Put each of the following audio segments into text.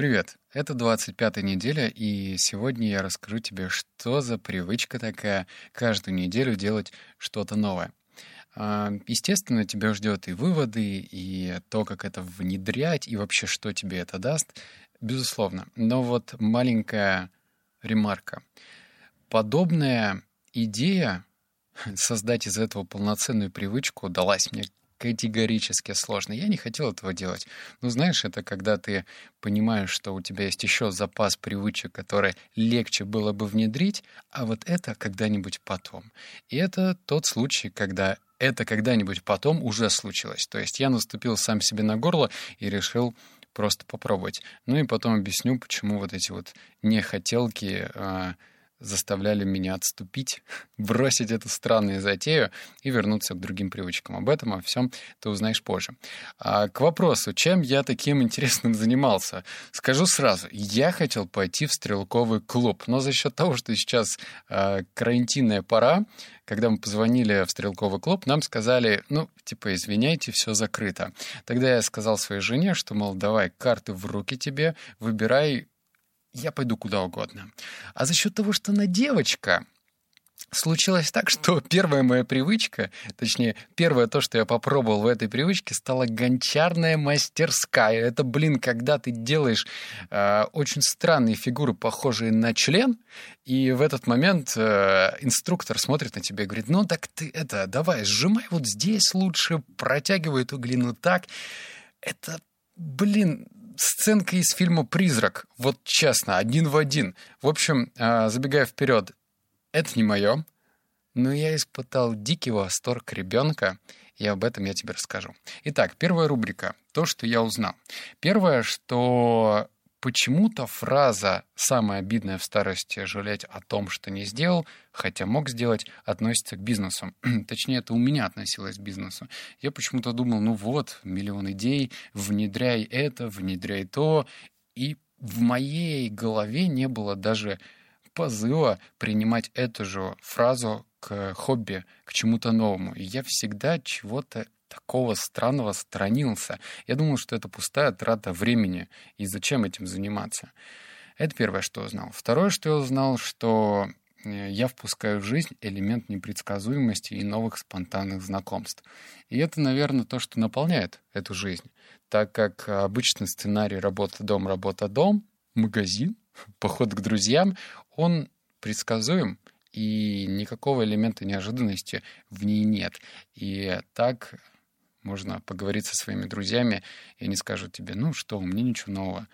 Привет, это 25-я неделя, и сегодня я расскажу тебе, что за привычка такая каждую неделю делать что-то новое. А, естественно, тебя ждет и выводы, и то, как это внедрять, и вообще, что тебе это даст, безусловно. Но вот маленькая ремарка. Подобная идея создать из этого полноценную привычку далась мне категорически сложно. Я не хотел этого делать. Но знаешь, это когда ты понимаешь, что у тебя есть еще запас привычек, которые легче было бы внедрить, а вот это когда-нибудь потом. И это тот случай, когда это когда-нибудь потом уже случилось. То есть я наступил сам себе на горло и решил просто попробовать. Ну и потом объясню, почему вот эти вот нехотелки э, заставляли меня отступить, бросить эту странную затею и вернуться к другим привычкам. Об этом, о всем ты узнаешь позже. А к вопросу, чем я таким интересным занимался? Скажу сразу, я хотел пойти в стрелковый клуб, но за счет того, что сейчас э, карантинная пора, когда мы позвонили в стрелковый клуб, нам сказали, ну, типа, извиняйте, все закрыто. Тогда я сказал своей жене, что, мол, давай карты в руки тебе, выбирай я пойду куда угодно. А за счет того, что она девочка, случилось так, что первая моя привычка, точнее, первое то, что я попробовал в этой привычке, стала гончарная мастерская. Это, блин, когда ты делаешь э, очень странные фигуры, похожие на член, и в этот момент э, инструктор смотрит на тебя и говорит, ну так ты это, давай, сжимай вот здесь лучше, протягивай эту глину так. Это, блин, сценка из фильма «Призрак». Вот честно, один в один. В общем, а, забегая вперед, это не мое, но я испытал дикий восторг ребенка, и об этом я тебе расскажу. Итак, первая рубрика. То, что я узнал. Первое, что Почему-то фраза «самое обидное в старости — жалеть о том, что не сделал, хотя мог сделать» относится к бизнесу. Точнее, это у меня относилось к бизнесу. Я почему-то думал, ну вот, миллион идей, внедряй это, внедряй то. И в моей голове не было даже позыва принимать эту же фразу к хобби, к чему-то новому. И я всегда чего-то такого странного сторонился. Я думал, что это пустая трата времени, и зачем этим заниматься. Это первое, что узнал. Второе, что я узнал, что э, я впускаю в жизнь элемент непредсказуемости и новых спонтанных знакомств. И это, наверное, то, что наполняет эту жизнь. Так как обычный сценарий работа-дом, работа-дом, магазин, поход к друзьям, он предсказуем, и никакого элемента неожиданности в ней нет. И так можно поговорить со своими друзьями, и они скажут тебе, ну что, у меня ничего нового.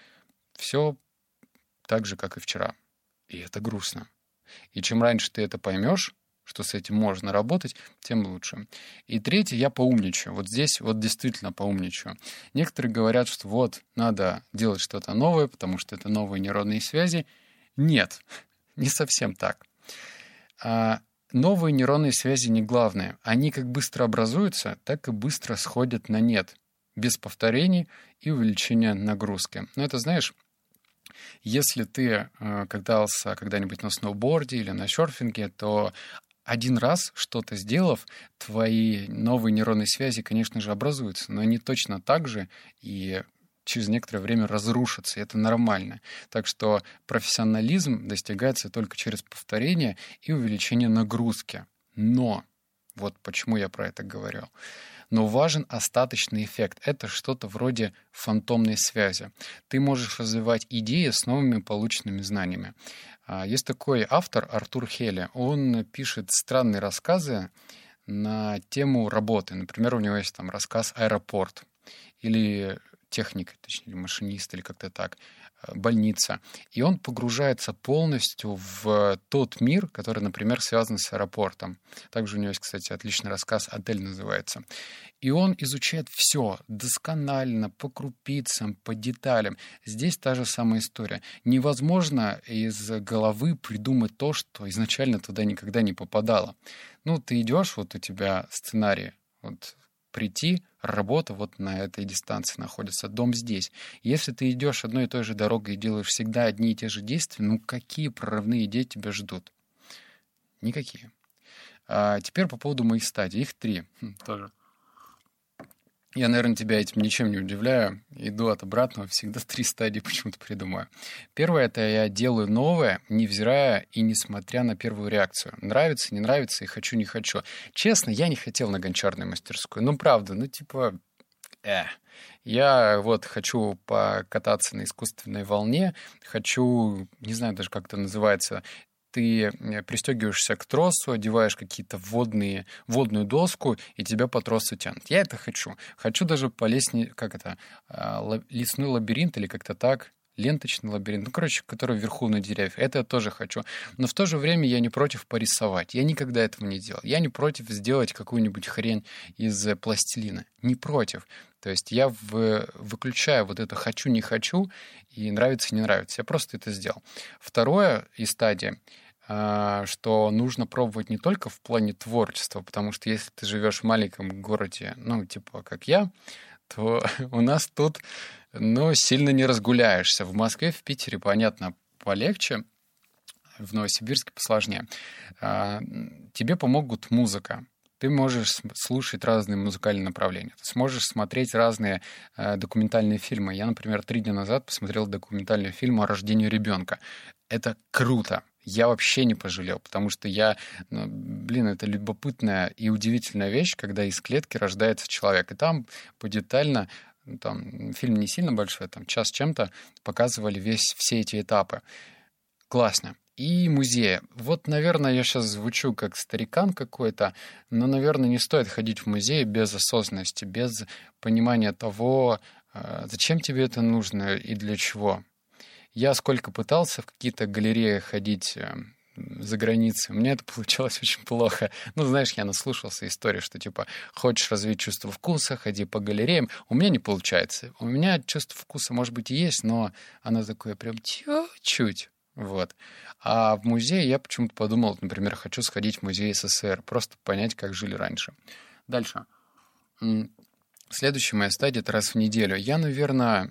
Все так же, как и вчера. И это грустно. И чем раньше ты это поймешь, что с этим можно работать, тем лучше. И третье, я поумничаю. Вот здесь вот действительно поумничаю. Некоторые говорят, что вот, надо делать что-то новое, потому что это новые нейронные связи. Нет, не совсем так. А Новые нейронные связи не главное. Они как быстро образуются, так и быстро сходят на нет, без повторений и увеличения нагрузки. Но это, знаешь, если ты э, катался когда-нибудь на сноуборде или на серфинге, то один раз что-то сделав, твои новые нейронные связи, конечно же, образуются, но они точно так же и через некоторое время разрушится, и это нормально. Так что профессионализм достигается только через повторение и увеличение нагрузки. Но, вот почему я про это говорю, но важен остаточный эффект. Это что-то вроде фантомной связи. Ты можешь развивать идеи с новыми полученными знаниями. А, есть такой автор Артур Хелли. Он пишет странные рассказы на тему работы. Например, у него есть там рассказ «Аэропорт» или техник, точнее, машинист или как-то так, э, больница. И он погружается полностью в тот мир, который, например, связан с аэропортом. Также у него есть, кстати, отличный рассказ «Отель» называется. И он изучает все досконально, по крупицам, по деталям. Здесь та же самая история. Невозможно из головы придумать то, что изначально туда никогда не попадало. Ну, ты идешь, вот у тебя сценарий, вот прийти, работа вот на этой дистанции находится, дом здесь. Если ты идешь одной и той же дорогой и делаешь всегда одни и те же действия, ну какие прорывные идеи тебя ждут? Никакие. А теперь по поводу моих стадий. Их три. Хм, тоже. Я, наверное, тебя этим ничем не удивляю. Иду от обратного, всегда три стадии почему-то придумаю. Первое — это я делаю новое, невзирая и несмотря на первую реакцию. Нравится, не нравится, и хочу, не хочу. Честно, я не хотел на гончарную мастерскую. Ну, правда, ну, типа, э. Я вот хочу покататься на искусственной волне, хочу, не знаю даже, как это называется, ты э, пристегиваешься к тросу, одеваешь какие-то водные, водную доску, и тебя по тросу тянут. Я это хочу. Хочу даже по лестнице, как это, а, лесной лабиринт или как-то так, ленточный лабиринт, ну, короче, который вверху на деревьях. Это я тоже хочу. Но в то же время я не против порисовать. Я никогда этого не делал. Я не против сделать какую-нибудь хрень из э, пластилина. Не против. То есть я в, выключаю вот это «хочу, не хочу» и «нравится, не нравится». Я просто это сделал. Второе из стадии — а, что нужно пробовать не только в плане творчества, потому что если ты живешь в маленьком городе, ну, типа, как я, то у нас тут, ну, сильно не разгуляешься. В Москве, в Питере, понятно, полегче, в Новосибирске посложнее. А, тебе помогут музыка. Ты можешь слушать разные музыкальные направления. Ты сможешь смотреть разные э, документальные фильмы. Я, например, три дня назад посмотрел документальный фильм о рождении ребенка. Это круто я вообще не пожалел, потому что я, ну, блин, это любопытная и удивительная вещь, когда из клетки рождается человек. И там подетально ну, там фильм не сильно большой, там час чем-то показывали весь все эти этапы. Классно. И музеи. Вот, наверное, я сейчас звучу как старикан какой-то, но, наверное, не стоит ходить в музей без осознанности, без понимания того, а, зачем тебе это нужно и для чего. Я сколько пытался в какие-то галереи ходить э, за границей. У меня это получалось очень плохо. Ну, знаешь, я наслушался истории, что, типа, хочешь развить чувство вкуса, ходи по галереям. У меня не получается. У меня чувство вкуса, может быть, и есть, но оно такое прям чуть-чуть. Вот. А в музее я почему-то подумал, например, хочу сходить в музей СССР, просто понять, как жили раньше. Дальше. Следующая моя стадия — это раз в неделю. Я, наверное,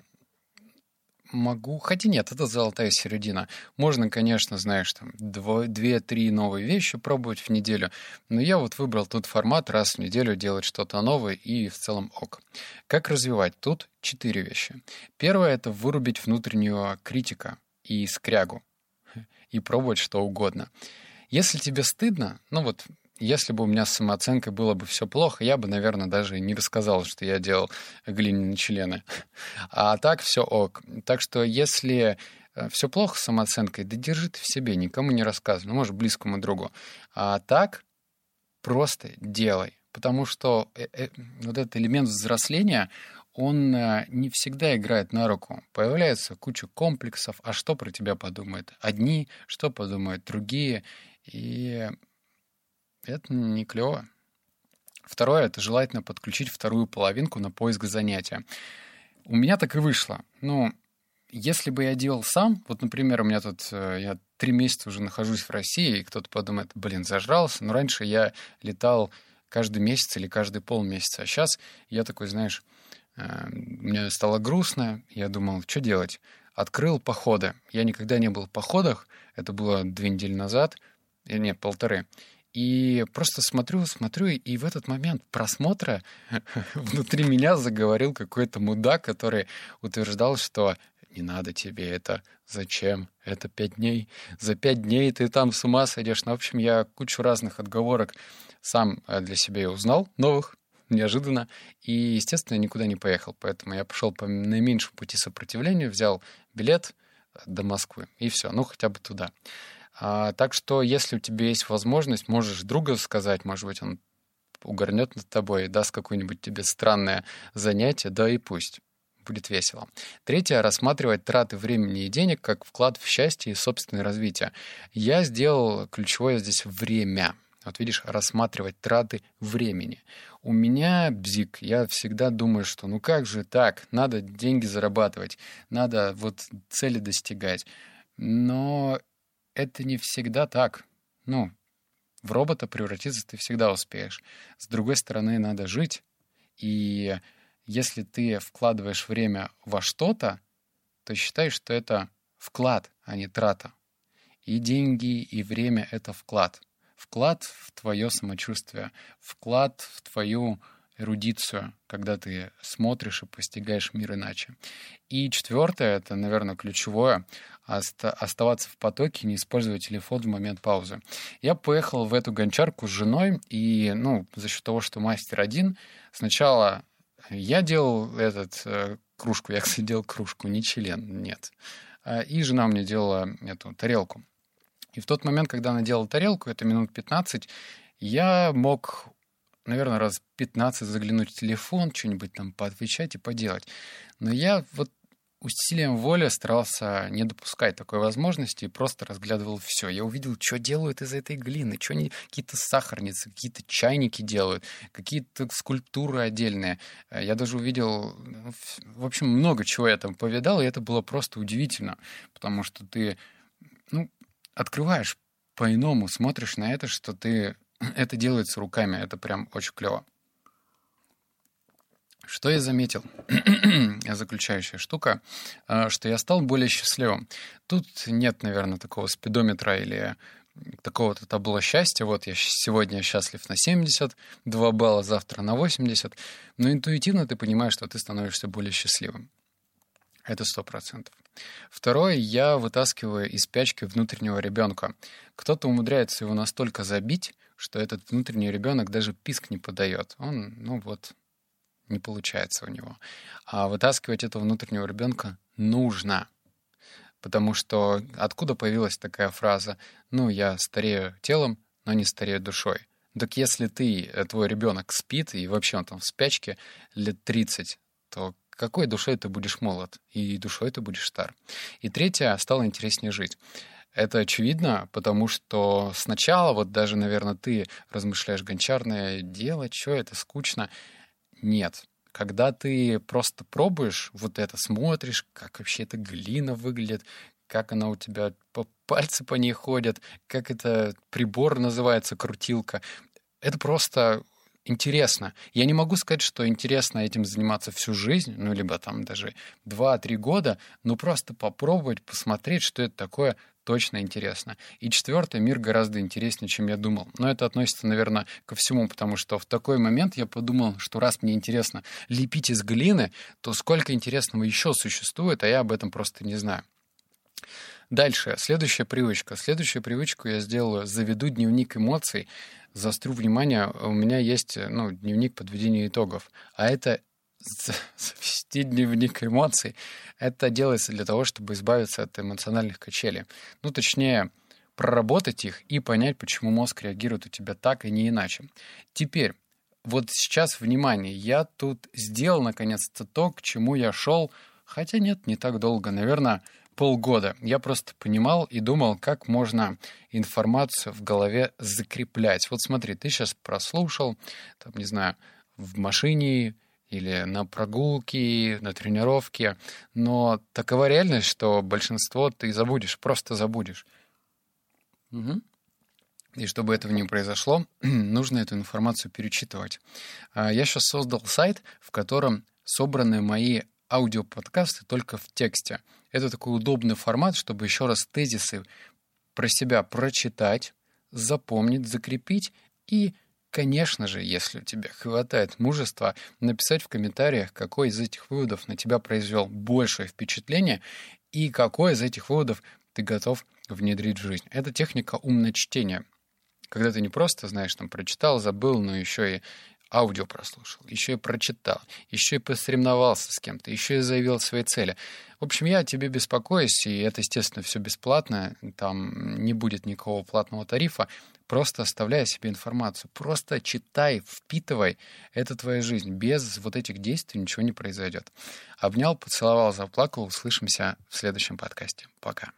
могу... Хотя нет, это золотая середина. Можно, конечно, знаешь, там две-три новые вещи пробовать в неделю, но я вот выбрал тут формат раз в неделю делать что-то новое и в целом ок. Как развивать? Тут четыре вещи. Первое — это вырубить внутреннего критика и скрягу и пробовать что угодно. Если тебе стыдно, ну вот если бы у меня с самооценкой было бы все плохо, я бы, наверное, даже не рассказал, что я делал глиняные члены. А так все ок. Так что если э, все плохо с самооценкой, да держи ты в себе, никому не рассказывай, ну, может, близкому другу. А так просто делай. Потому что э, э, вот этот элемент взросления, он не всегда играет на руку. Появляется куча комплексов, а что про тебя подумают одни, что подумают другие. И это не клево. Второе — это желательно подключить вторую половинку на поиск занятия. У меня так и вышло. Ну, если бы я делал сам, вот, например, у меня тут, э, я три месяца уже нахожусь в России, и кто-то подумает, блин, зажрался, но раньше я летал каждый месяц или каждый полмесяца, а сейчас я такой, знаешь, э, мне стало грустно, я думал, что делать? Открыл походы. Я никогда не был в походах, это было две недели назад, или нет, полторы. И просто смотрю, смотрю, и в этот момент просмотра внутри меня заговорил какой-то мудак, который утверждал, что не надо тебе это, зачем, это пять дней, за пять дней ты там с ума сойдешь. Ну, в общем, я кучу разных отговорок сам э, для себя узнал, новых, неожиданно, и, естественно, никуда не поехал. Поэтому я пошел по наименьшему пути сопротивления, взял билет до Москвы, и все, ну, хотя бы туда. А, так что, если у тебя есть возможность, можешь друга сказать, может быть, он угорнет над тобой и даст какое-нибудь тебе странное занятие, да и пусть. Будет весело. Третье — рассматривать траты времени и денег как вклад в счастье и собственное развитие. Я сделал ключевое здесь время. Вот видишь, рассматривать траты времени. У меня бзик, я всегда думаю, что ну как же так, надо деньги зарабатывать, надо вот цели достигать. Но это не всегда так. Ну, в робота превратиться ты всегда успеешь. С другой стороны, надо жить. И если ты вкладываешь время во что-то, то считай, что это вклад, а не трата. И деньги, и время — это вклад. Вклад в твое самочувствие, вклад в твою эрудицию, когда ты смотришь и постигаешь мир иначе. И четвертое, это, наверное, ключевое, оставаться в потоке, не использовать телефон в момент паузы. Я поехал в эту гончарку с женой, и, ну, за счет того, что мастер один, сначала я делал этот э, кружку, я, кстати, делал кружку, не член, нет. А, и жена мне делала эту тарелку. И в тот момент, когда она делала тарелку, это минут 15, я мог наверное, раз 15 заглянуть в телефон, что-нибудь там поотвечать и поделать. Но я вот усилием воли старался не допускать такой возможности и просто разглядывал все. Я увидел, что делают из этой глины, что они какие-то сахарницы, какие-то чайники делают, какие-то скульптуры отдельные. Э, я даже увидел, ну, в общем, много чего я там повидал, и это было просто удивительно, потому что ты, ну, открываешь по-иному, смотришь на это, что ты это делается руками, это прям очень клево. Что я заметил? Заключающая штука, э, что я стал более счастливым. Тут нет, наверное, такого спидометра или такого-то табло счастья. Вот я сегодня счастлив на 72 балла, завтра на 80. Но интуитивно ты понимаешь, что ты становишься более счастливым. Это сто процентов. Второе, я вытаскиваю из спячки внутреннего ребенка. Кто-то умудряется его настолько забить, что этот внутренний ребенок даже писк не подает. Он, ну вот, не получается у него. А вытаскивать этого внутреннего ребенка нужно. Потому что откуда появилась такая фраза «ну, я старею телом, но не старею душой». Так если ты, э, твой ребенок спит, и вообще он там в спячке лет 30, то какой душой ты будешь молод, и душой ты будешь стар. И третье, стало интереснее жить. Это очевидно, потому что сначала, вот даже, наверное, ты размышляешь, гончарное дело, что это скучно. Нет. Когда ты просто пробуешь вот это, смотришь, как вообще эта глина выглядит, как она у тебя, по пальцы по ней ходят, как это прибор называется, крутилка. Это просто интересно. Я не могу сказать, что интересно этим заниматься всю жизнь, ну, либо там даже 2-3 года, но просто попробовать, посмотреть, что это такое, точно интересно. И четвертое, мир гораздо интереснее, чем я думал. Но это относится, наверное, ко всему, потому что в такой момент я подумал, что раз мне интересно лепить из глины, то сколько интересного еще существует, а я об этом просто не знаю. Дальше, следующая привычка. Следующую привычку я сделаю, заведу дневник эмоций, заострю внимание, у меня есть ну, дневник подведения итогов, а это завести дневник эмоций, это делается для того, чтобы избавиться от эмоциональных качелей. Ну, точнее, проработать их и понять, почему мозг реагирует у тебя так и не иначе. Теперь, вот сейчас, внимание, я тут сделал, наконец-то, то, к чему я шел, хотя нет, не так долго, наверное, полгода. Я просто понимал и думал, как можно информацию в голове закреплять. Вот смотри, ты сейчас прослушал, там, не знаю, в машине или на прогулке, на тренировке. Но такова реальность, что большинство ты забудешь, просто забудешь. Угу. И чтобы этого не произошло, нужно эту информацию перечитывать. А, я сейчас создал сайт, в котором собраны мои аудиоподкасты только в тексте. Это такой удобный формат, чтобы еще раз тезисы про себя прочитать, запомнить, закрепить и Конечно же, если у тебя хватает мужества, написать в комментариях, какой из этих выводов на тебя произвел большее впечатление и какой из этих выводов ты готов внедрить в жизнь. Это техника умного чтения. Когда ты не просто, знаешь, там прочитал, забыл, но еще и аудио прослушал, еще и прочитал, еще и посоревновался с кем-то, еще и заявил свои цели. В общем, я о тебе беспокоюсь, и это, естественно, все бесплатно, там не будет никакого платного тарифа, просто оставляй себе информацию, просто читай, впитывай, это твоя жизнь, без вот этих действий ничего не произойдет. Обнял, поцеловал, заплакал, услышимся в следующем подкасте. Пока.